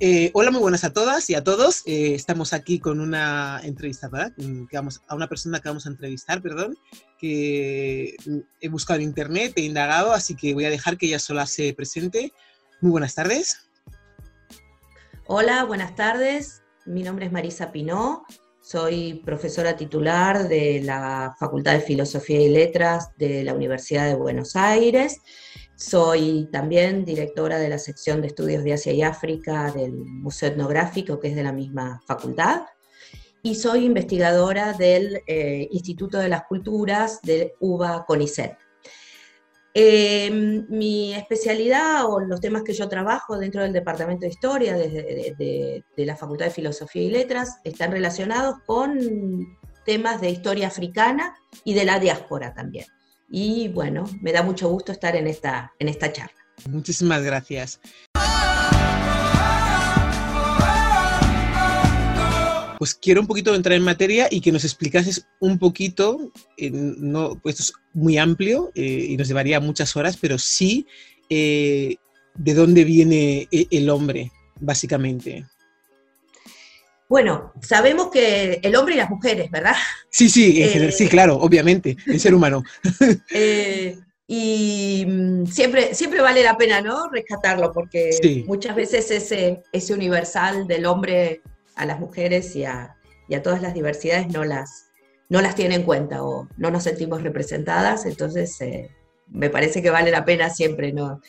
Eh, hola, muy buenas a todas y a todos. Eh, estamos aquí con una entrevistadora, mm, que vamos, a una persona que vamos a entrevistar, perdón, que mm, he buscado en internet, he indagado, así que voy a dejar que ella sola se presente. Muy buenas tardes. Hola, buenas tardes. Mi nombre es Marisa Pinó. Soy profesora titular de la Facultad de Filosofía y Letras de la Universidad de Buenos Aires soy también directora de la sección de estudios de Asia y África del Museo Etnográfico, que es de la misma facultad, y soy investigadora del eh, Instituto de las Culturas de UBA CONICET. Em, mi especialidad o los temas que yo trabajo dentro del Departamento de Historia de, de la Facultad de Filosofía y Letras están relacionados con temas de historia africana y de la diáspora también. Y bueno, me da mucho gusto estar en esta, en esta charla. Muchísimas gracias. Pues quiero un poquito entrar en materia y que nos explicases un poquito, no, pues esto es muy amplio eh, y nos llevaría muchas horas, pero sí eh, de dónde viene e, el hombre, básicamente. Bueno, sabemos que el hombre y las mujeres, ¿verdad? Sí, sí, eh, sí, claro, obviamente, el ser humano. Eh, y mm, siempre, siempre vale la pena, ¿no? Rescatarlo, porque muchas veces ese, ese universal del hombre a las mujeres y a, todas las diversidades no las, no las tiene en cuenta o no nos sentimos representadas, entonces eh, me parece que vale la pena siempre ¿no?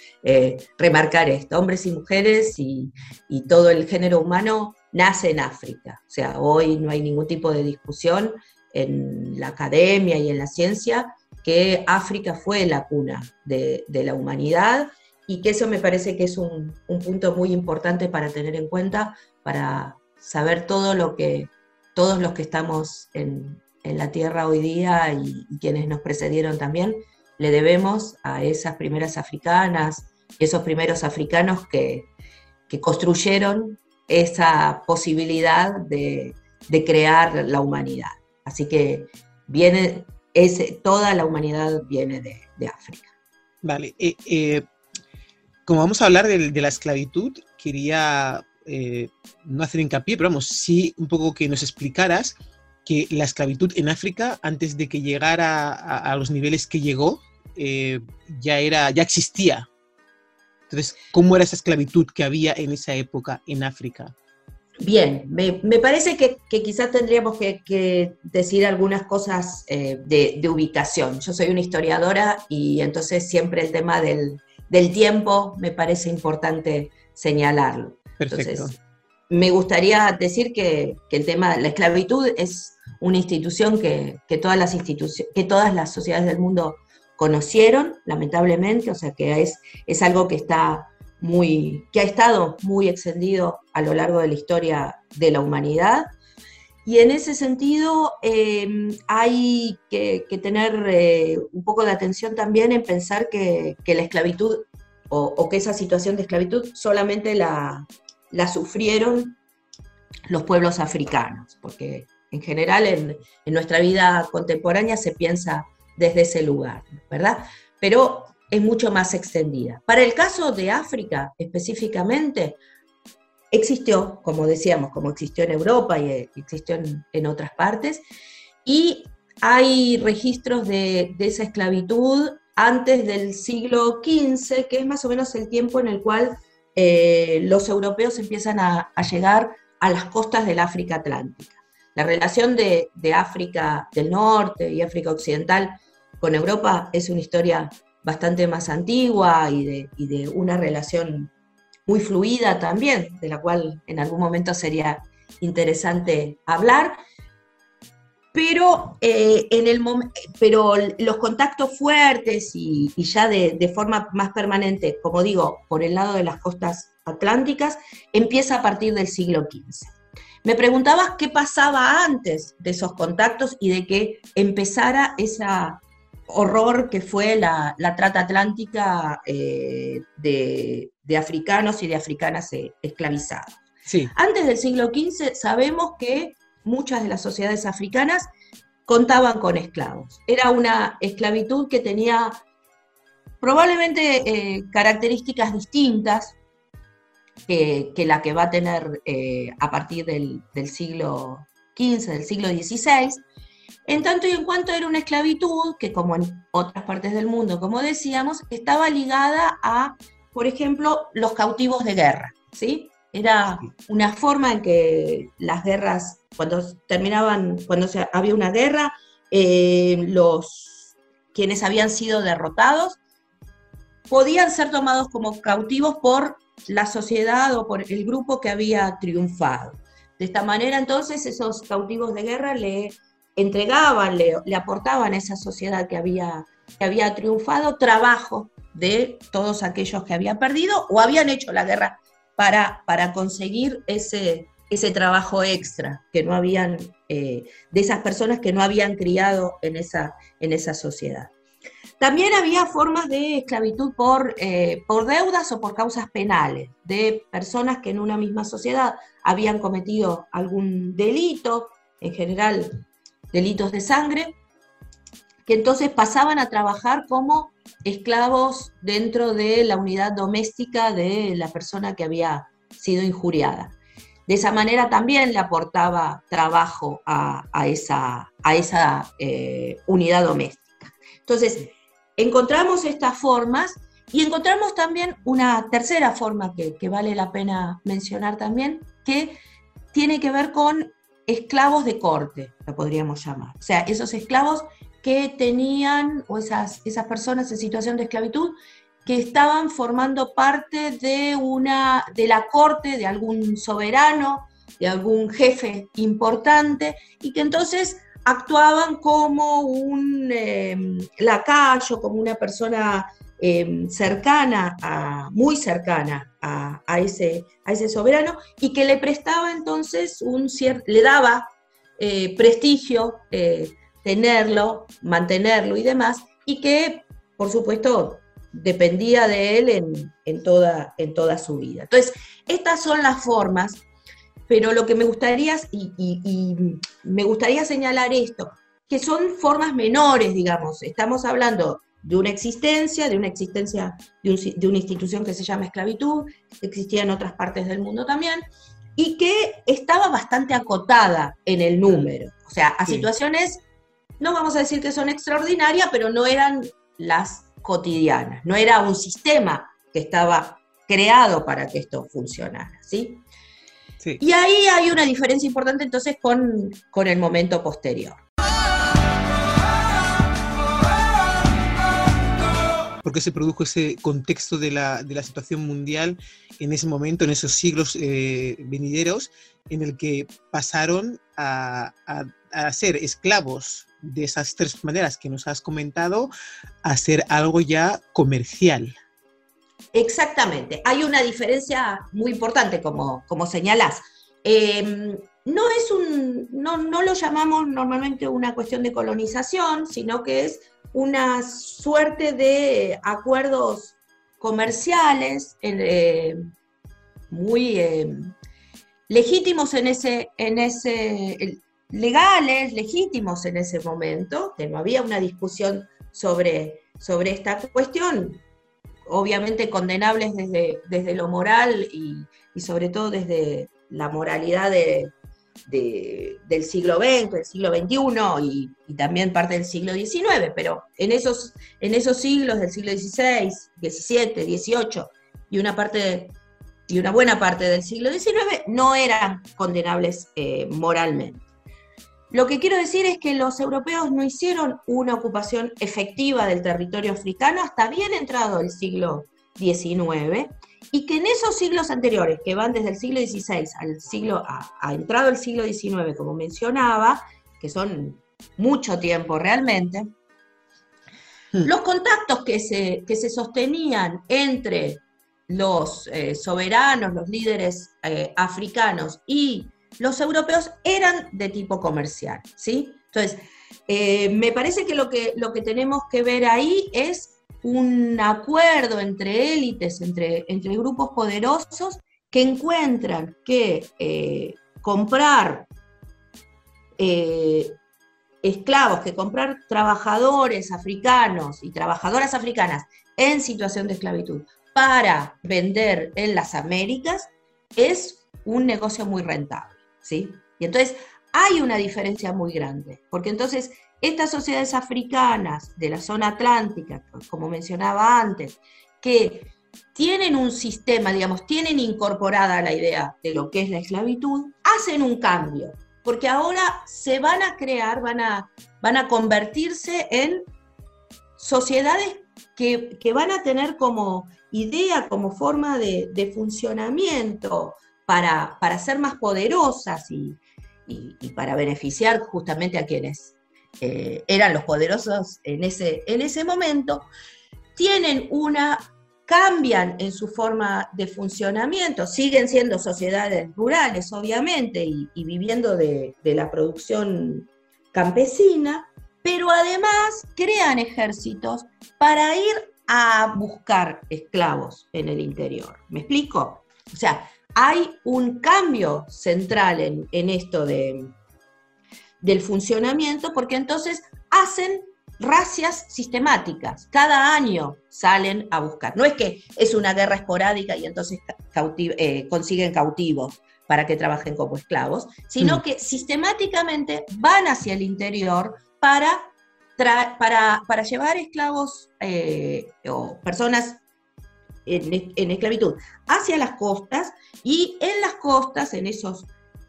remarcar esto, hombres y mujeres y, y todo el género humano nace en África. O sea, hoy no hay ningún tipo de discusión en la academia y en la ciencia que África fue la cuna de, la humanidad y que eso me parece que es un, punto muy importante para tener en cuenta, para saber todo lo que, todos los que estamos en, la Tierra hoy día y, quienes nos precedieron también, le debemos a esas primeras africanas, esos primeros africanos que, que construyeron esa posibilidad de, crear la humanidad. Así que viene, toda la humanidad viene de, África. Vale, eh, eh, como vamos a hablar de, la esclavitud, quería eh, no hacer hincapié, pero vamos, sí un poco que nos explicaras que la esclavitud en África, antes de que llegara a, los niveles que llegó, ya, era, ya existía, entonces, ¿cómo era esa esclavitud que había en esa época en África? Bien, me, parece que, quizás tendríamos que, decir algunas cosas eh, de, ubicación. Yo soy una historiadora y entonces siempre el tema del, tiempo me parece importante señalarlo. Perfecto. Entonces, me gustaría decir que, el tema de la esclavitud es una institución que, todas las que todas las sociedades del mundo conocieron, lamentablemente, o sea que es, es algo que está muy, que ha estado muy extendido a lo largo de la historia de la humanidad. Y en ese sentido em, hay que, tener eh, un poco de atención también en pensar que, la esclavitud o, que esa situación de esclavitud solamente la, la, sufrieron los pueblos africanos, porque en general en, en nuestra vida contemporánea se piensa desde ese lugar, ¿verdad? Pero es mucho más extendida. Para el caso de África específicamente, existió, como decíamos, como existió en Europa y eh, existió en, otras partes, y hay registros de, esa esclavitud antes del siglo XV, que es más o menos el tiempo en el cual eh, los europeos empiezan a, llegar a las costas del África Atlántica. La relación de, de África del Norte y África Occidental con Europa es una historia bastante más antigua y de, una relación muy fluida también, de la cual en algún momento sería interesante hablar. Pero, eh, en el pero los contactos fuertes y, ya de, forma más permanente, como digo, por el lado de las costas atlánticas, empieza a partir del siglo XV. Me preguntabas qué pasaba antes de esos contactos y de que empezara esa, horror que fue la, trata atlántica eh, de, africanos y de africanas eh, esclavizados. Antes del siglo XV sabemos que muchas de las sociedades africanas contaban con esclavos. Era una esclavitud que tenía probablemente eh, características distintas que, la que va a tener eh, a partir del, siglo XV, del siglo XVI, en tanto y en cuanto era una esclavitud que, como en otras partes del mundo, como decíamos, estaba ligada a, por ejemplo, los cautivos de guerra, ¿sí? Era una forma en que las guerras, cuando terminaban, cuando se, había una guerra, eh, los quienes habían sido derrotados podían ser tomados como cautivos por la sociedad o por el grupo que había triunfado. De esta manera, entonces, esos cautivos de guerra le entregaban, le, aportaban a esa sociedad que había, que había triunfado trabajo de todos aquellos que habían perdido o habían hecho la guerra para, para conseguir ese, ese trabajo extra que no habían, eh, de esas personas que no habían criado en esa, en esa sociedad. También había formas de esclavitud por, eh, por deudas o por causas penales, de personas que en una misma sociedad habían cometido algún delito, en general delitos de sangre, que entonces pasaban a trabajar como esclavos dentro de la unidad doméstica de la persona que había sido injuriada. De esa manera también le aportaba trabajo a, esa, a esa eh, unidad doméstica. Entonces, encontramos estas formas y encontramos también una tercera forma que, vale la pena mencionar también, que tiene que ver con esclavos de corte, lo podríamos llamar. O sea, esos esclavos que tenían, o esas, esas personas en situación de esclavitud, que estaban formando parte de, una, de la corte de algún soberano, de algún jefe importante, y que entonces actuaban como un em, lacayo, como una persona em, cercana, a, muy cercana a, ese, a ese soberano, y que le prestaba entonces un cierto, le daba eh, prestigio eh, tenerlo, mantenerlo y demás, y que, por supuesto, dependía de él en, toda, en toda su vida. Entonces, estas son las formas pero lo que me gustaría, y, me gustaría señalar esto, que son formas menores, digamos, estamos hablando de una existencia, de una existencia de, una institución que se llama esclavitud, que existía en otras partes del mundo también, y que estaba bastante acotada en el número, o sea, a situaciones, no vamos a decir que son extraordinarias, pero no eran las cotidianas, no era un sistema que estaba creado para que esto funcionara, ¿sí? Y ahí hay una diferencia importante entonces con, el momento posterior. ¿Por qué se produjo ese contexto de la, situación mundial en ese momento, en esos siglos eh, venideros, en el que pasaron a, a, ser esclavos de esas tres maneras que nos has comentado a ser algo ya comercial? Exactamente, hay una diferencia muy importante, como, como señalás. Em, no, es un, no, lo llamamos normalmente una cuestión de colonización, sino que es una suerte de acuerdos comerciales eh, muy em, legítimos en ese, en ese, legales, legítimos en ese momento, que no había una discusión sobre, sobre esta cuestión, obviamente condenables desde, desde lo moral y, sobre todo desde la moralidad del siglo XX, del siglo XXI y, también parte del siglo XIX, pero en esos, en esos siglos del siglo XVI, XVII, XVIII y una, parte y una buena parte del siglo XIX no eran condenables eh, moralmente. Lo que quiero decir es que los europeos no hicieron una ocupación efectiva del territorio africano hasta bien entrado el siglo XIX y que en esos siglos anteriores, que van desde el siglo XVI al siglo, a, entrado el siglo XIX, como mencionaba, que son mucho tiempo realmente, hmm. los contactos que se, que se sostenían entre los eh, soberanos, los líderes eh, africanos y los europeos eran de tipo comercial, ¿sí? Entonces, eh, me parece que lo, que lo que tenemos que ver ahí es un acuerdo entre élites, entre, entre grupos poderosos que encuentran que eh, comprar eh, esclavos, que comprar trabajadores africanos y trabajadoras africanas en situación de esclavitud para vender en las Américas es un negocio muy rentable, ¿sí? Y entonces hay una diferencia muy grande, porque entonces estas sociedades africanas de la zona atlántica, como mencionaba antes, que tienen un sistema, digamos, tienen incorporada la idea de lo que es la esclavitud, hacen un cambio, porque ahora se van a crear, van a, van a convertirse en sociedades que, van a tener como idea, como forma de, funcionamiento para, ser más poderosas y, para beneficiar justamente a quienes eh, eran los poderosos en ese, en ese momento, tienen una cambian en su forma de funcionamiento, siguen siendo sociedades rurales, obviamente, y, viviendo de, la producción campesina, pero además crean ejércitos para ir a buscar esclavos en el interior. ¿Me explico? O sea, hay un cambio central en, esto de, del funcionamiento, porque entonces hacen racias sistemáticas. Cada año salen a buscar. No es que es una guerra esporádica y entonces eh, consiguen cautivos para que trabajen como esclavos, sino mm. que sistemáticamente van hacia el interior para, para, para llevar esclavos eh, o personas en, esclavitud hacia las costas y en las costas, en esos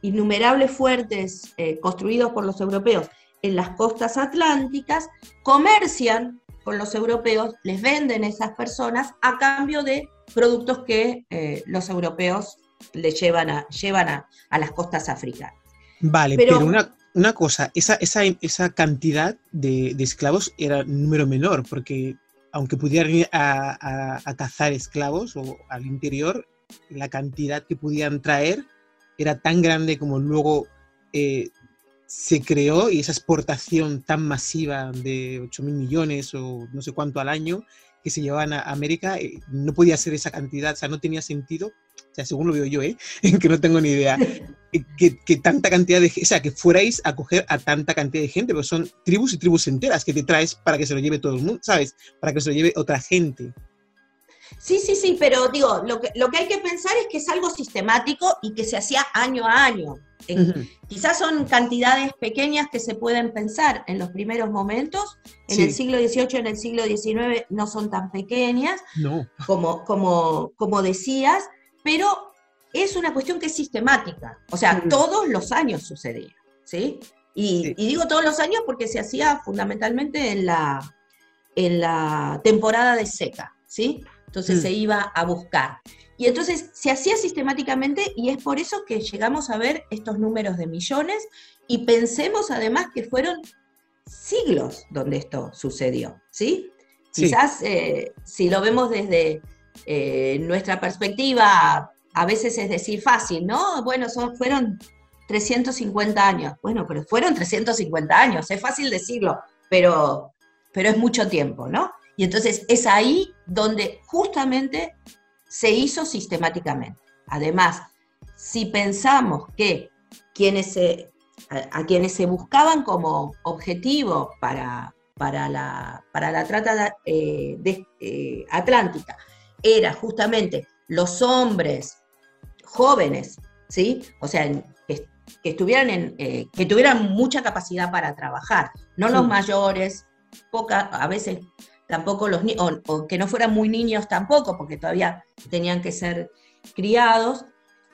innumerables fuertes eh, construidos por los europeos en las costas atlánticas, comercian con los europeos, les venden esas personas a cambio de productos que eh, los europeos les llevan a, llevan a, las costas africanas. Vale, pero, una, cosa, esa, esa, cantidad de, esclavos era un número menor, porque aunque pudieran ir a, cazar esclavos o al interior, la cantidad que podían traer era tan grande como luego eh, se creó y esa exportación tan masiva de 8 mil millones o no sé cuánto al año que se llevaban a América, eh, no podía ser esa cantidad, o sea, no tenía sentido, o sea, según lo veo yo, ¿eh? que no tengo ni idea, eh, que, tanta cantidad de, o sea, que fuerais a coger a tanta cantidad de gente, pero son tribus y tribus enteras que te traes para que se lo lleve todo el mundo, ¿sabes? Para que se lo lleve otra gente. Sí, sí, sí, pero digo, lo que, lo que hay que pensar es que es algo sistemático y que se hacía año a año. Quizás son cantidades pequeñas que se pueden pensar en los primeros momentos. En el siglo XVIII, en el siglo XIX no son tan pequeñas, como, como, como decías, pero es una cuestión que es sistemática. O sea, todos los años sucedía. ¿sí? Y, digo todos los años porque se hacía fundamentalmente en la, en la temporada de seca. ¿sí? Entonces mm. se iba a buscar. Y entonces se hacía sistemáticamente y es por eso que llegamos a ver estos números de millones y pensemos además que fueron siglos donde esto sucedió, ¿sí? Quizás eh, si lo vemos desde eh, nuestra perspectiva, a veces es decir fácil, ¿no? Bueno, son, fueron 350 años. Bueno, pero fueron 350 años, es fácil decirlo, pero, pero es mucho tiempo, ¿no? Y entonces es ahí donde justamente se hizo sistemáticamente. Además, si pensamos que quienes se, a, quienes se buscaban como objetivo para, para, la, para la trata eh, de, eh, atlántica era justamente los hombres jóvenes, ¿sí? O sea, que, estuvieran en, eh, que tuvieran mucha capacidad para trabajar, no los mayores, poca, a veces tampoco los niños, o, que no fueran muy niños tampoco, porque todavía tenían que ser criados.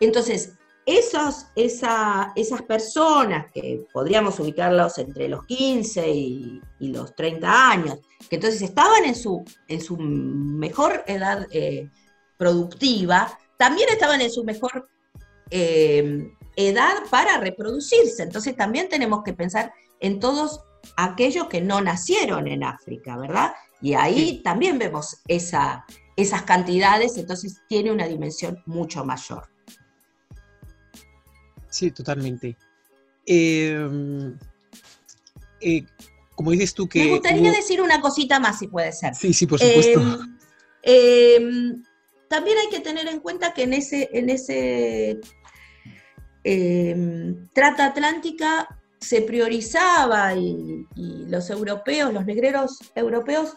Entonces, esos, esa, esas personas que podríamos ubicarlos entre los 15 y, los 30 años, que entonces estaban en su, en su mejor edad eh, productiva, también estaban en su mejor eh, edad para reproducirse. Entonces también tenemos que pensar en todos aquellos que no nacieron en África, ¿verdad? Y ahí también vemos esa, esas cantidades, entonces tiene una dimensión mucho mayor. Sí, totalmente. Em, eh, como dices tú que... Me gustaría decir una cosita más, si puede ser. Sí, sí, por supuesto. Em, em, también hay que tener en cuenta que en ese, en ese Trata Atlántica se priorizaba y, los europeos, los negreros europeos,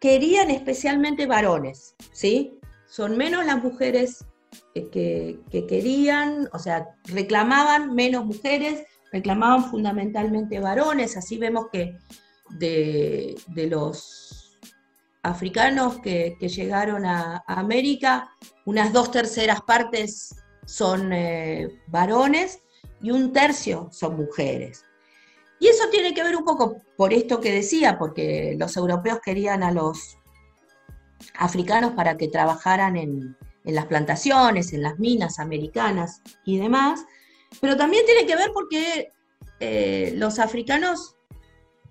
querían especialmente varones, ¿sí? Son menos las mujeres que, querían, o sea, reclamaban menos mujeres, reclamaban fundamentalmente varones, así vemos que de, los africanos que, llegaron a, América, unas dos terceras partes son eh, varones y un tercio son mujeres. Y eso tiene que ver un poco por esto que decía, porque los europeos querían a los africanos para que trabajaran en, las plantaciones, en las minas americanas y demás, pero también tiene que ver porque eh, los africanos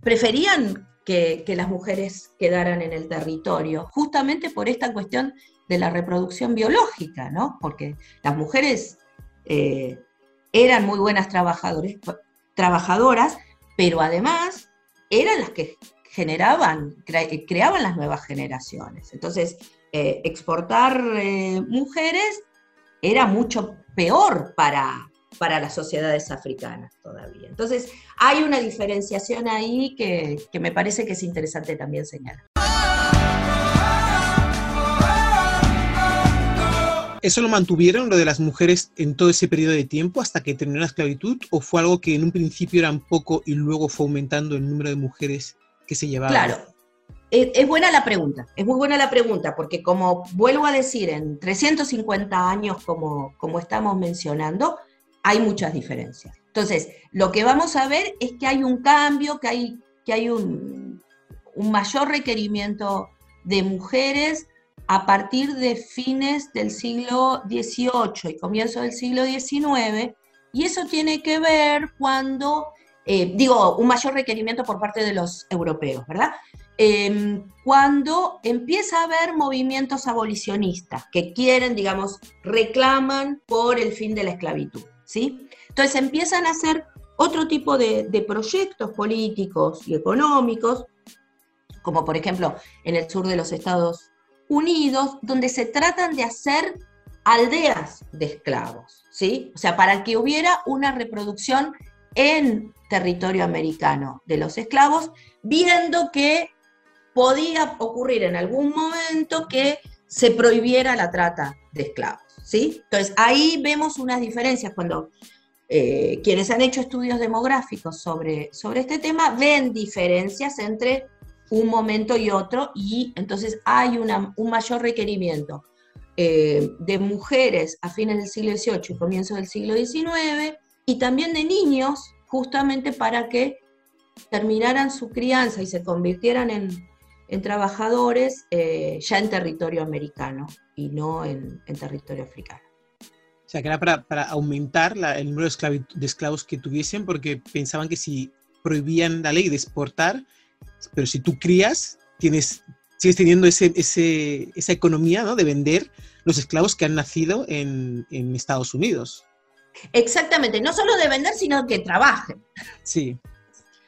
preferían que, las mujeres quedaran en el territorio, justamente por esta cuestión de la reproducción biológica, ¿no? Porque las mujeres eh, eran muy buenas trabajadoras, pero además eran las que generaban, creaban las nuevas generaciones. Entonces, eh, exportar eh, mujeres era mucho peor para, para las sociedades africanas todavía. Entonces, hay una diferenciación ahí que, que me parece que es interesante también señalar. ¿Eso lo mantuvieron, lo de las mujeres, en todo ese periodo de tiempo hasta que terminó la esclavitud? ¿O fue algo que en un principio eran poco y luego fue aumentando el número de mujeres que se llevaban? Claro, es, buena la pregunta, es muy buena la pregunta, porque como vuelvo a decir, en 350 años, como, como estamos mencionando, hay muchas diferencias. Entonces, lo que vamos a ver es que hay un cambio, que hay, que hay un, un mayor requerimiento de mujeres a partir de fines del siglo XVIII y comienzo del siglo XIX, y eso tiene que ver cuando, eh, digo, un mayor requerimiento por parte de los europeos, ¿verdad? Em, cuando empieza a haber movimientos abolicionistas que quieren, digamos, reclaman por el fin de la esclavitud, ¿sí? Entonces empiezan a hacer otro tipo de, de proyectos políticos y económicos, como por ejemplo en el sur de los Estados unidos donde se tratan de hacer aldeas de esclavos, ¿sí? O sea, para que hubiera una reproducción en territorio americano de los esclavos, viendo que podía ocurrir en algún momento que se prohibiera la trata de esclavos, ¿sí? Entonces, ahí vemos unas diferencias cuando eh, quienes han hecho estudios demográficos sobre, sobre este tema ven diferencias entre un momento y otro, y entonces hay un mayor requerimiento eh, de mujeres a fines del siglo XVIII y comienzos del siglo XIX, y también de niños, justamente para que terminaran su crianza y se convirtieran en, trabajadores eh, ya en territorio americano y no en, territorio africano. O sea, que era para, aumentar el número de, de esclavos que tuviesen, porque pensaban que si prohibían la ley de exportar, pero si tú crías, tienes, sigues teniendo ese, esa economía ¿no? de vender los esclavos que han nacido en, Estados Unidos. Exactamente, no solo de vender, sino que trabajen. Sí.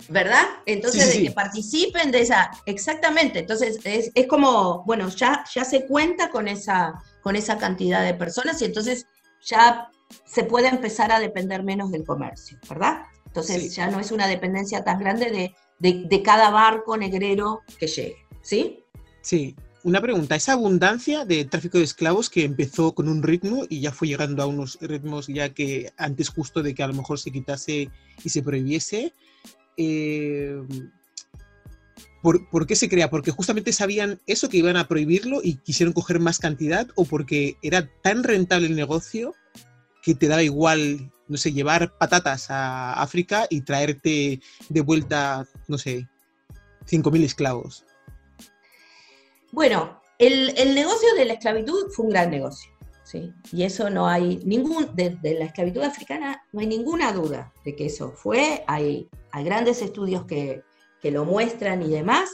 ¿Verdad? Entonces, de que participen de esa, exactamente. Entonces, es, como, bueno, ya, ya se cuenta con esa, con esa cantidad de personas y entonces ya se puede empezar a depender menos del comercio, ¿verdad? Entonces, ya no es una dependencia tan grande de de, cada barco negrero que llegue, ¿sí? Sí. Una pregunta, esa abundancia de tráfico de esclavos que empezó con un ritmo y ya fue llegando a unos ritmos ya que antes justo de que a lo mejor se quitase y se prohibiese, eh, ¿por, qué se crea? ¿Porque justamente sabían eso que iban a prohibirlo y quisieron coger más cantidad o porque era tan rentable el negocio que te daba igual no sé, llevar patatas a África y traerte de vuelta, no sé, 5.000 esclavos? Bueno, el, negocio de la esclavitud fue un gran negocio. ¿sí? Y eso no hay ningún, de, la esclavitud africana no hay ninguna duda de que eso fue, hay, hay grandes estudios que, lo muestran y demás.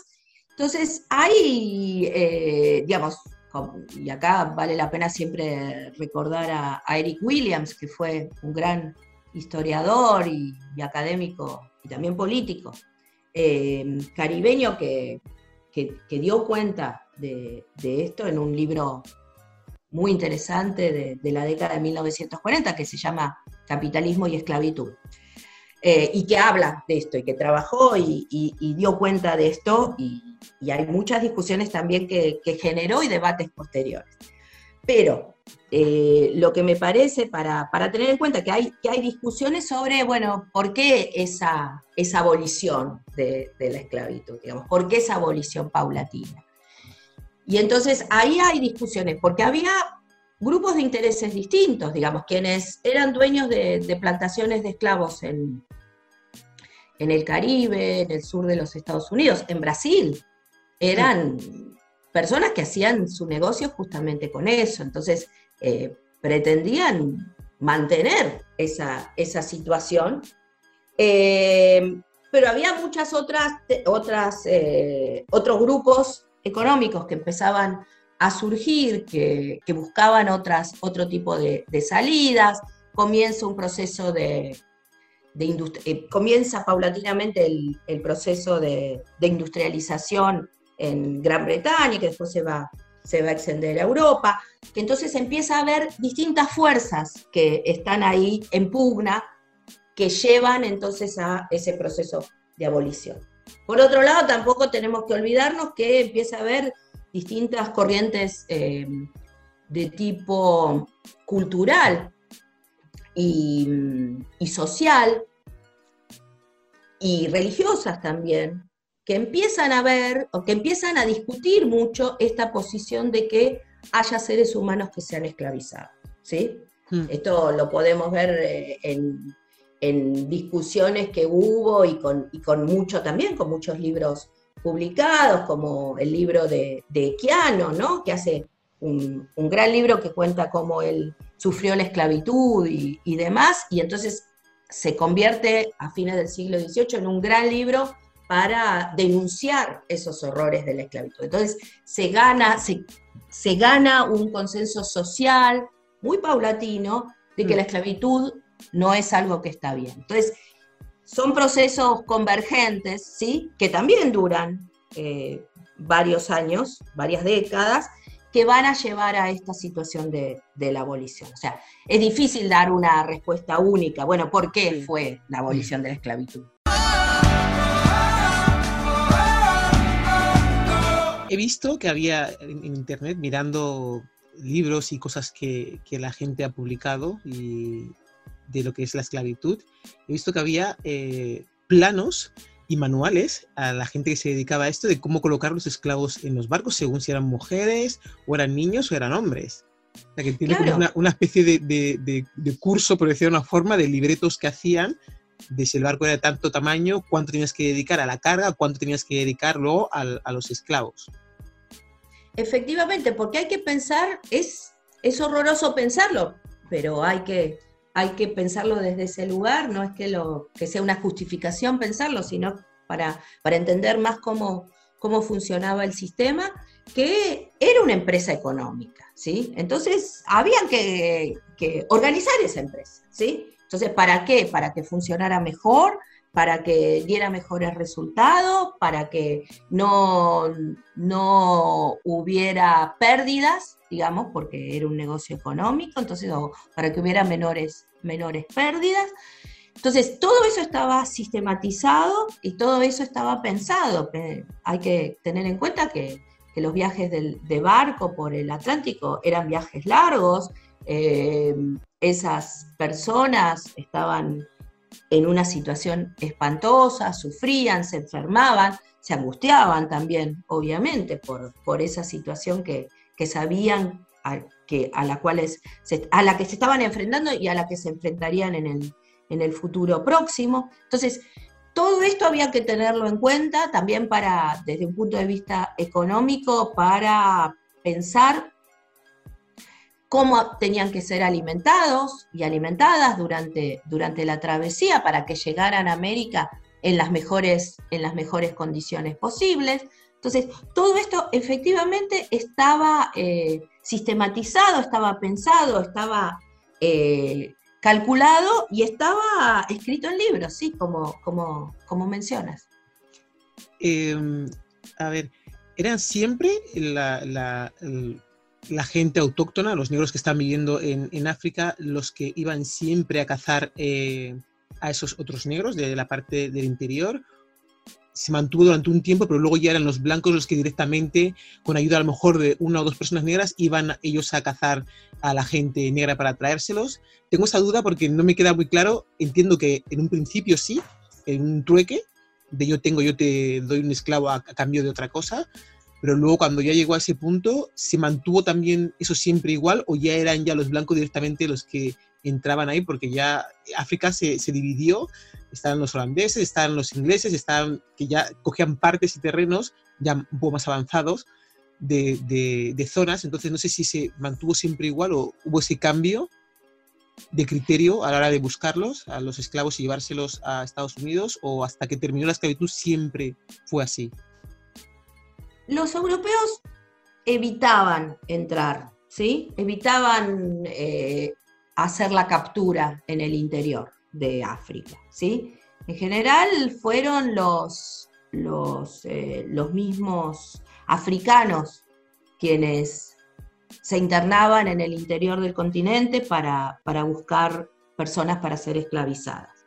Entonces, hay, eh, digamos, y acá vale la pena siempre recordar a, Eric Williams, que fue un gran historiador y, académico y también político, eh, caribeño que, dio cuenta de, esto en un libro muy interesante de, la década de 1940 que se llama Capitalismo y Esclavitud. Eh, y que habla de esto y que trabajó y, dio cuenta de esto y, hay muchas discusiones también que, generó y debates posteriores. Pero eh, lo que me parece para, tener en cuenta que hay, que hay discusiones sobre, bueno, ¿por qué esa, esa abolición de, la esclavitud? Digamos, ¿Por qué esa abolición paulatina? Y entonces ahí hay discusiones, porque había grupos de intereses distintos, digamos, quienes eran dueños de, plantaciones de esclavos en, en el Caribe, en el sur de los Estados Unidos, en Brasil, eran personas que hacían su negocio justamente con eso. Entonces, eh, pretendían mantener esa, esa situación. Eh, pero había muchas otras, otras eh, otros grupos económicos que empezaban a surgir, que, buscaban otras, otro tipo de, salidas. Comienza un proceso de, comienza paulatinamente el, proceso de, industrialización en Gran Bretaña, que después se va, se va a extender a Europa, que entonces empieza a haber distintas fuerzas que están ahí en pugna, que llevan entonces a ese proceso de abolición. Por otro lado, tampoco tenemos que olvidarnos que empieza a haber distintas corrientes eh, de tipo cultural y, y social y religiosas también, que empiezan a ver o que empiezan a discutir mucho esta posición de que haya seres humanos que sean esclavizados. ¿sí? Hmm. Esto lo podemos ver eh, en, discusiones que hubo y con, y con mucho también, con muchos libros publicados, como el libro de, de ¿no? que hace un, gran libro que cuenta cómo él sufrió la esclavitud y, y demás, y entonces se convierte a fines del siglo XVIII en un gran libro para denunciar esos horrores de la esclavitud. Entonces se gana, se, gana un consenso social muy paulatino de que mm. la esclavitud no es algo que está bien. Entonces, son procesos convergentes, ¿sí? Que también duran eh, varios años, varias décadas, que van a llevar a esta situación de, de, la abolición. O sea, es difícil dar una respuesta única. Bueno, ¿por qué fue la abolición de la esclavitud? he visto que había en, internet mirando libros y cosas que, la gente ha publicado y de lo que es la esclavitud, he visto que había eh, planos y manuales a la gente que se dedicaba a esto de cómo colocar los esclavos en los barcos según si eran mujeres o eran niños o eran hombres. O sea, que tiene una, especie de, curso, por decirlo de una forma, de libretos que hacían de si el barco era de tanto tamaño, cuánto tenías que dedicar a la carga, cuánto tenías que dedicarlo a los esclavos. Efectivamente, porque hay que pensar, es, es horroroso pensarlo, pero hay que, hay que pensarlo desde ese lugar, no es que, lo, que sea una justificación pensarlo, sino para, para entender más cómo, cómo funcionaba el sistema, que era una empresa económica, ¿sí? Entonces, había que, que organizar esa empresa, ¿sí? Entonces, ¿para qué? Para que funcionara mejor, para que diera mejores resultados, para que no, no hubiera pérdidas, digamos, porque era un negocio económico, entonces, para que hubiera menores, menores pérdidas. Entonces, todo eso estaba sistematizado y todo eso estaba pensado. Hay que tener en cuenta que, los viajes de barco por el Atlántico eran viajes largos, eh, esas personas estaban en una situación espantosa, sufrían, se enfermaban, se angustiaban también, obviamente, por, por esa situación que, sabían a, que, a, la cuales a la que se estaban enfrentando y a la que se enfrentarían en el, en el futuro próximo. Entonces, todo esto había que tenerlo en cuenta también para, desde un punto de vista económico, para pensar cómo tenían que ser alimentados y alimentadas durante, durante la travesía para que llegaran a América en las mejores, en las mejores condiciones posibles. Entonces, todo esto efectivamente estaba eh, sistematizado, estaba pensado, estaba eh, calculado y estaba escrito en libros, sí, como, como, como mencionas. Em, a ver, ¿eran siempre la, la gente autóctona, los negros que están viviendo en, África, los que iban siempre a cazar eh, a esos otros negros de la parte del interior, se mantuvo durante un tiempo, pero luego ya eran los blancos los que directamente, con ayuda a lo mejor de una o dos personas negras, iban ellos a cazar a la gente negra para traérselos. Tengo esa duda porque no me queda muy claro. Entiendo que en un principio sí, en un trueque, de yo tengo, yo te doy un esclavo a, cambio de otra cosa, pero luego cuando ya llegó a ese punto, ¿se mantuvo también eso siempre igual o ya eran ya los blancos directamente los que entraban ahí? Porque ya África se, se dividió estaban los holandeses, estaban los ingleses, estaban, que ya cogían partes y terrenos ya un poco más avanzados de, de, zonas, entonces no sé si se mantuvo siempre igual o hubo ese cambio de criterio a la hora de buscarlos, a los esclavos y llevárselos a Estados Unidos, o hasta que terminó la esclavitud siempre fue así? Los europeos evitaban entrar, ¿sí? Evitaban eh, hacer la captura en el interior de África. ¿sí? En general fueron los, los, eh, los mismos africanos quienes se internaban en el interior del continente para, buscar personas para ser esclavizadas.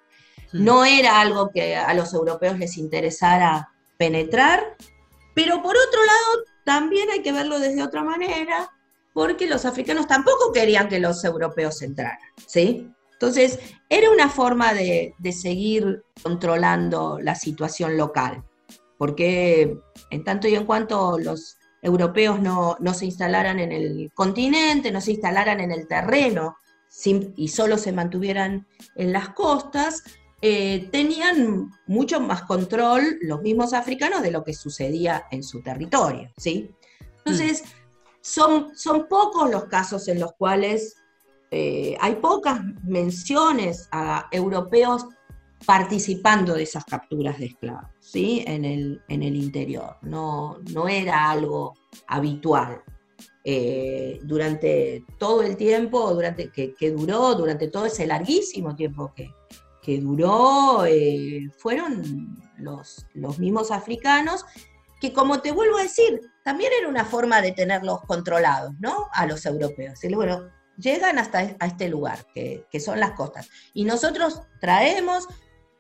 No era algo que a los europeos les interesara penetrar, pero por otro lado también hay que verlo desde otra manera, porque los africanos tampoco querían que los europeos entraran, ¿sí? Entonces, era una forma de, seguir controlando la situación local, porque en tanto y en cuanto los europeos no, se instalaran en el continente, no se instalaran en el terreno y solo se mantuvieran en las costas, eh, tenían mucho más control los mismos africanos de lo que sucedía en su territorio, ¿sí? Entonces, son, son pocos los casos en los cuales eh, hay pocas menciones a europeos participando de esas capturas de esclavos, ¿sí? En el, en el interior. No, no era algo habitual. Eh, durante todo el tiempo durante, que, duró, durante todo ese larguísimo tiempo que, que duró, eh, fueron los, los mismos africanos que como te vuelvo a decir, también era una forma de tenerlos controlados, ¿no? A los europeos. Y bueno, llegan hasta a este lugar, que, son las costas. Y nosotros traemos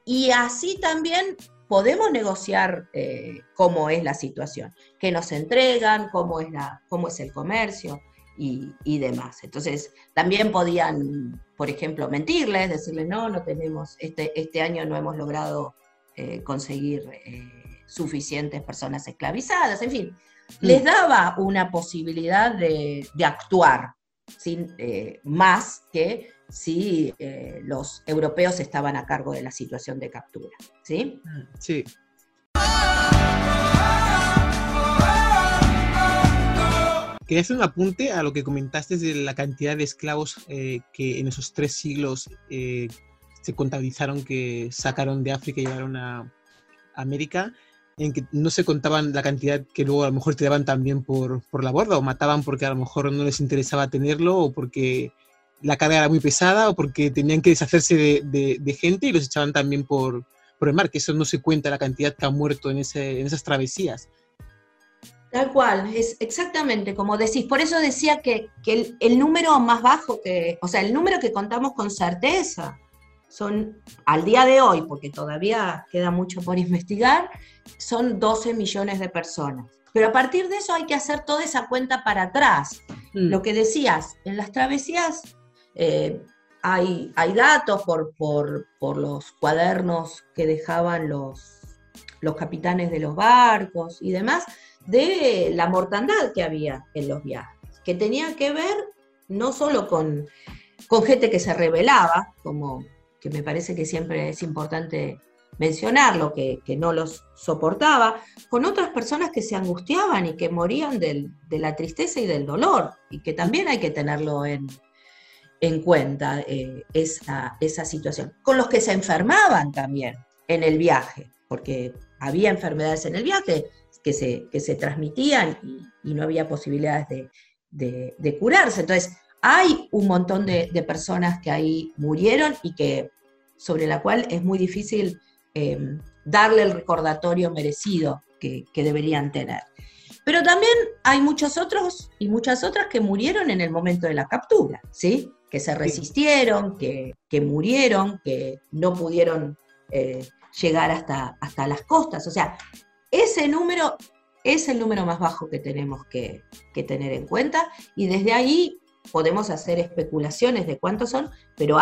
y así también podemos negociar eh, cómo es la situación, qué nos entregan, cómo es, la, cómo es el comercio y, demás. Entonces, también podían, por ejemplo, mentirles, decirles, no, no tenemos, este, este año no hemos logrado eh, conseguir eh, suficientes personas esclavizadas, en fin, les daba una posibilidad de, de actuar sin, eh, más que si eh, los europeos estaban a cargo de la situación de captura. ¿Sí? Sí. Quería hacer un apunte a lo que comentaste de la cantidad de esclavos eh, que en esos tres siglos se contabilizaron que sacaron de África y llevaron a América en que no se contaban la cantidad que luego a lo mejor tiraban también por, por la borda o mataban porque a lo mejor no les interesaba tenerlo o porque la carga era muy pesada o porque tenían que deshacerse de, de, gente y los echaban también por, por, el mar, que eso no se cuenta la cantidad que ha muerto en, ese, en esas travesías. Tal cual, es exactamente como decís. Por eso decía que, que el, el, número más bajo, que, o sea, el número que contamos con certeza, son al día de hoy, porque todavía queda mucho por investigar, son 12 millones de personas. Pero a partir de eso hay que hacer toda esa cuenta para atrás. Mm. Lo que decías, en las travesías eh, hay, hay, datos por, por, los cuadernos que dejaban los, los capitanes de los barcos y demás, de la mortandad que había en los viajes, que tenía que ver no solo con, con gente que se rebelaba, como que me parece que siempre es importante mencionarlo, que, que no los soportaba, con otras personas que se angustiaban y que morían de la tristeza y del dolor, y que también hay que tenerlo en, en cuenta, eh, esa, esa situación. Con los que se enfermaban también en el viaje, porque había enfermedades en el viaje que se, que se transmitían y, no había posibilidades de, de curarse. Entonces, hay un montón de, personas que ahí murieron y que sobre la cual es muy difícil eh, darle el recordatorio merecido que, deberían tener. Pero también hay muchos otros y muchas otras que murieron en el momento de la captura, ¿sí? Que se resistieron, que, murieron, que no pudieron eh, llegar hasta, hasta las costas. O sea, ese número es el número más bajo que tenemos que, tener en cuenta y desde ahí podemos hacer especulaciones de cuántos son, pero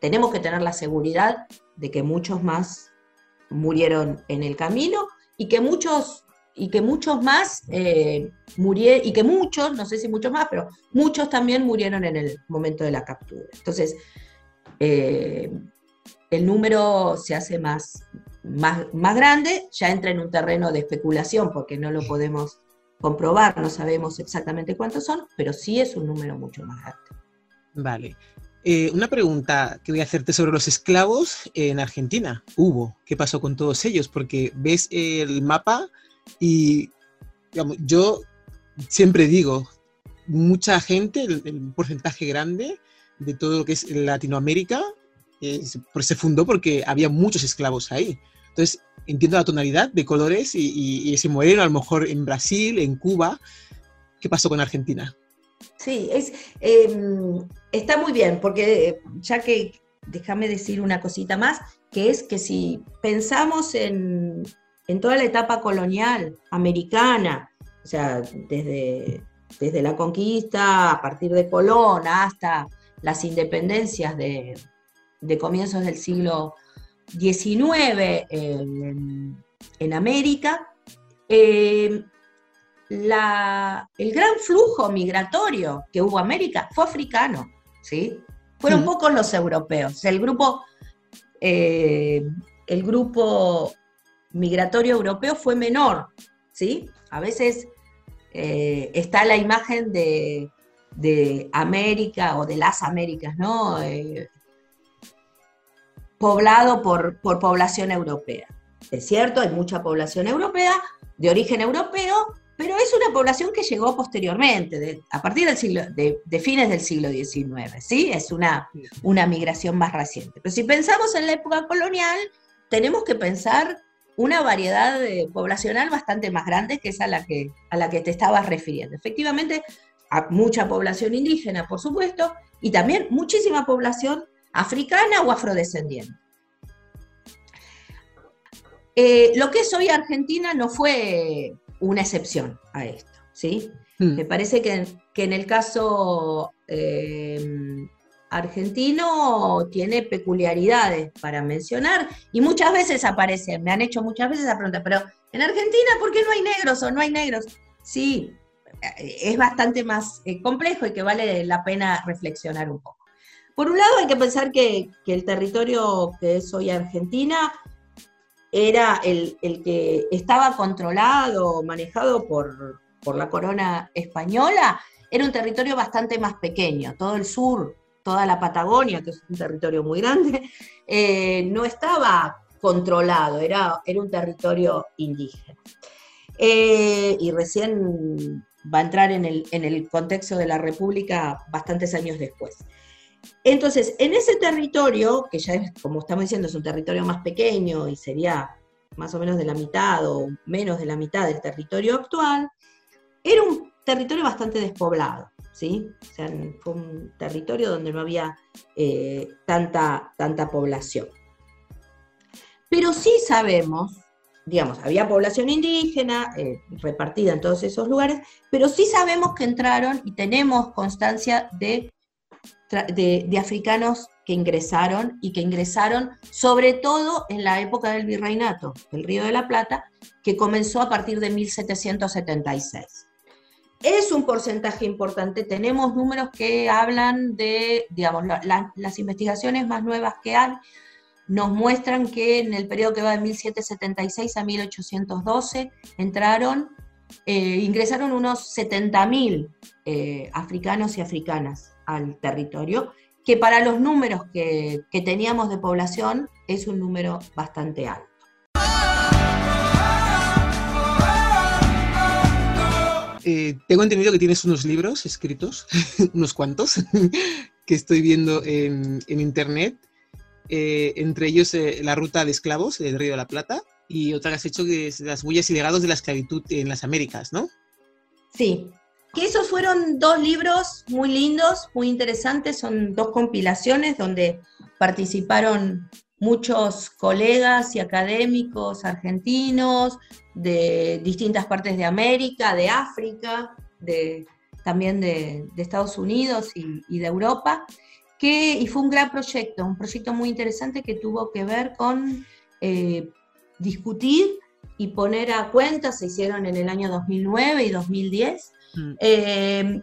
tenemos que tener la seguridad de que muchos más murieron en el camino y que muchos y que muchos más eh, murieron, y que muchos, no sé si muchos más, pero muchos también murieron en el momento de la captura. Entonces, eh, el número se hace más, más, más grande, ya entra en un terreno de especulación porque no lo podemos comprobar, no sabemos exactamente cuántos son, pero sí es un número mucho más grande. Vale. Eh, una pregunta que voy a hacerte sobre los esclavos en Argentina. Hubo. ¿Qué pasó con todos ellos? Porque ves el mapa y yo siempre digo, mucha gente, el, porcentaje grande de todo lo que es Latinoamérica, pues se fundó porque había muchos esclavos ahí. Entonces, entiendo la tonalidad de colores y, ese moreno, a lo mejor en Brasil, en Cuba. ¿Qué pasó con Argentina? Sí, em, está muy bien, porque ya que déjame decir una cosita más, que es que si pensamos en, en toda la etapa colonial americana, o sea, desde, desde la conquista, a partir de Colón hasta las independencias de, comienzos del siglo XIX en, América, eh, el gran flujo migratorio que hubo en América fue africano, ¿sí? Fueron pocos los europeos. El grupo, eh, el grupo migratorio europeo fue menor, ¿sí? A veces eh, está la imagen de, América o de las Américas, ¿no? Eh, poblado por, por, población europea. Es cierto, hay mucha población europea, de origen europeo, pero es una población que llegó posteriormente, a partir del siglo, de, fines del siglo XIX, ¿sí? Es una, una migración más reciente. Pero si pensamos en la época colonial, tenemos que pensar una variedad poblacional bastante más grande que esa a la que, a la que te estabas refiriendo. Efectivamente, a mucha población indígena, por supuesto, y también muchísima población africana o afrodescendiente. Eh, lo que es hoy Argentina no fue una excepción a esto, ¿sí? Hmm. Me parece que, en el caso eh, argentino tiene peculiaridades para mencionar y muchas veces aparecen, me han hecho muchas veces esa pregunta, pero en Argentina, ¿por qué no hay negros o no hay negros? Sí, eh, es bastante más eh, complejo y que vale la pena reflexionar un poco. Por un lado hay que pensar que, el territorio que es hoy Argentina era el, que estaba controlado, manejado por, por la corona española, era un territorio bastante más pequeño, todo el sur toda la Patagonia, que es un territorio muy grande, eh, no estaba controlado, era, era un territorio indígena. Eh, y recién va a entrar en el, en el contexto de la República bastantes años después. Entonces, en ese territorio, que ya es, como estamos diciendo, es un territorio más pequeño y sería más o menos de la mitad o menos de la mitad del territorio actual, era un territorio bastante despoblado. ¿sí? O sea, fue un territorio donde no había eh, tanta, tanta población. Pero sí sabemos, digamos, había población indígena eh, repartida en todos esos lugares, pero sí sabemos que entraron y tenemos constancia de, de, africanos que ingresaron y que ingresaron sobre todo en la época del virreinato del Río de la Plata, que comenzó a partir de 1776 es un porcentaje importante. Tenemos números que hablan de, digamos, las investigaciones más nuevas que hay. Nos muestran que en el periodo que va de 1776 a 1812 entraron, eh, ingresaron unos 70.000 eh, africanos y africanas al territorio, que para los números que teníamos de población es un número bastante alto. Eh, tengo entendido que tienes unos libros escritos, unos cuantos, que estoy viendo en, internet, eh, entre ellos eh, La Ruta de Esclavos del Río de la Plata y otra que has hecho que es Las huellas y legados de la esclavitud en las Américas, ¿no? Sí, que esos fueron dos libros muy lindos, muy interesantes, son dos compilaciones donde participaron muchos colegas y académicos argentinos de distintas partes de América, de África, de, también de, Estados Unidos y, de Europa, que, y fue un gran proyecto, un proyecto muy interesante que tuvo que ver con eh, discutir y poner a cuenta, se hicieron en el año 2009 y 2010, eh,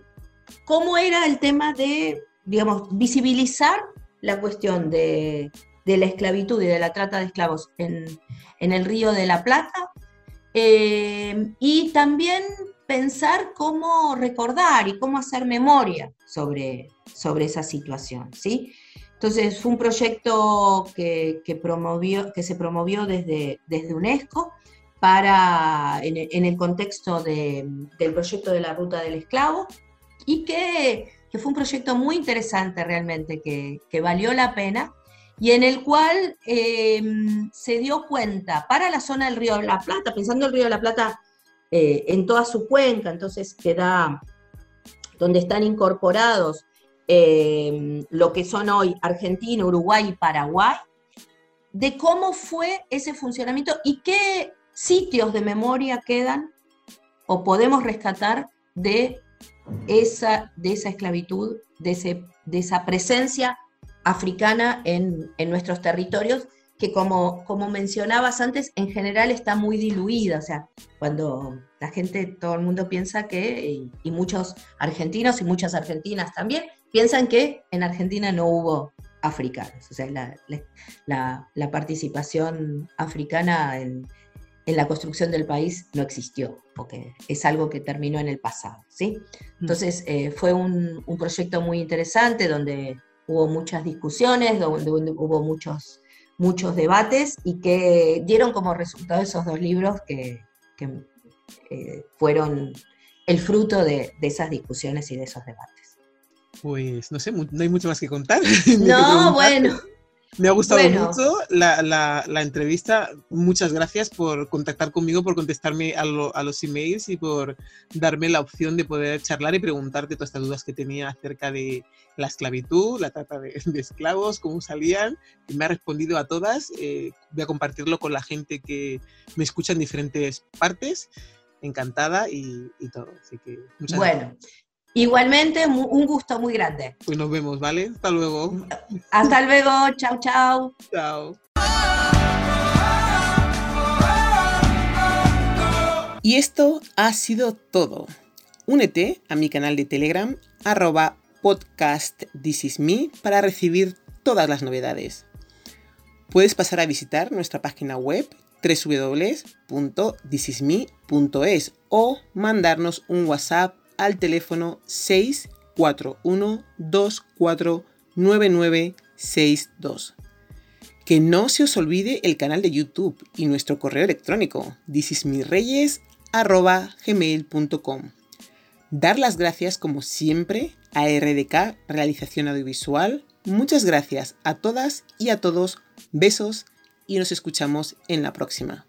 cómo era el tema de, digamos, visibilizar la cuestión de, la esclavitud y de la trata de esclavos en, el Río de la Plata, eh, y también pensar cómo recordar y cómo hacer memoria sobre, esa situación, ¿sí? Entonces fue un proyecto que, se promovió desde UNESCO para, en, el contexto del proyecto de la Ruta del Esclavo y que, fue un proyecto muy interesante realmente, que, valió la pena y en el cual em, se dio cuenta para la zona del Río de la Plata, pensando el Río de la Plata eh, en toda su cuenca, entonces queda donde están incorporados em, lo que son hoy Argentina, Uruguay y Paraguay, de cómo fue ese funcionamiento y qué sitios de memoria quedan o podemos rescatar de esa, de esa esclavitud, de, de esa presencia africana en, nuestros territorios, que como, como mencionabas antes, en general está muy diluida. O sea, cuando la gente, todo el mundo piensa que, y, muchos argentinos y muchas argentinas también, piensan que en Argentina no hubo africanos. O sea, la participación africana en, en la construcción del país no existió, porque es algo que terminó en el pasado. ¿sí? Mm. Entonces eh, fue un, proyecto muy interesante donde hubo muchas discusiones, donde, hubo muchos, muchos debates y que dieron como resultado esos dos libros que, eh, fueron el fruto de, esas discusiones y de esos debates. Pues no sé, no hay mucho más que contar. No, bueno. Me ha gustado mucho la, entrevista. Muchas gracias por contactar conmigo, por contestarme a, los emails y por darme la opción de poder charlar y preguntarte todas estas dudas que tenía acerca de la esclavitud, la trata de, esclavos, cómo salían. Y me ha respondido a todas. Eh, voy a compartirlo con la gente que me escucha en diferentes partes. Encantada y, todo. Así que muchas bueno. Igualmente, un gusto muy grande. Pues nos vemos, ¿vale? Hasta luego. Hasta luego, chao, chao. Chao. Y esto ha sido todo. Únete a mi canal de Telegram, arroba podcast para recibir todas las novedades. Puedes pasar a visitar nuestra página web www.thisisme.es o mandarnos un WhatsApp al teléfono 641249962. Que no se os olvide el canal de YouTube y nuestro correo electrónico thisismirreyes.gmail.com Dar las gracias como siempre a RDK Realización Audiovisual. Muchas gracias a todas y a todos. Besos y nos escuchamos en la próxima.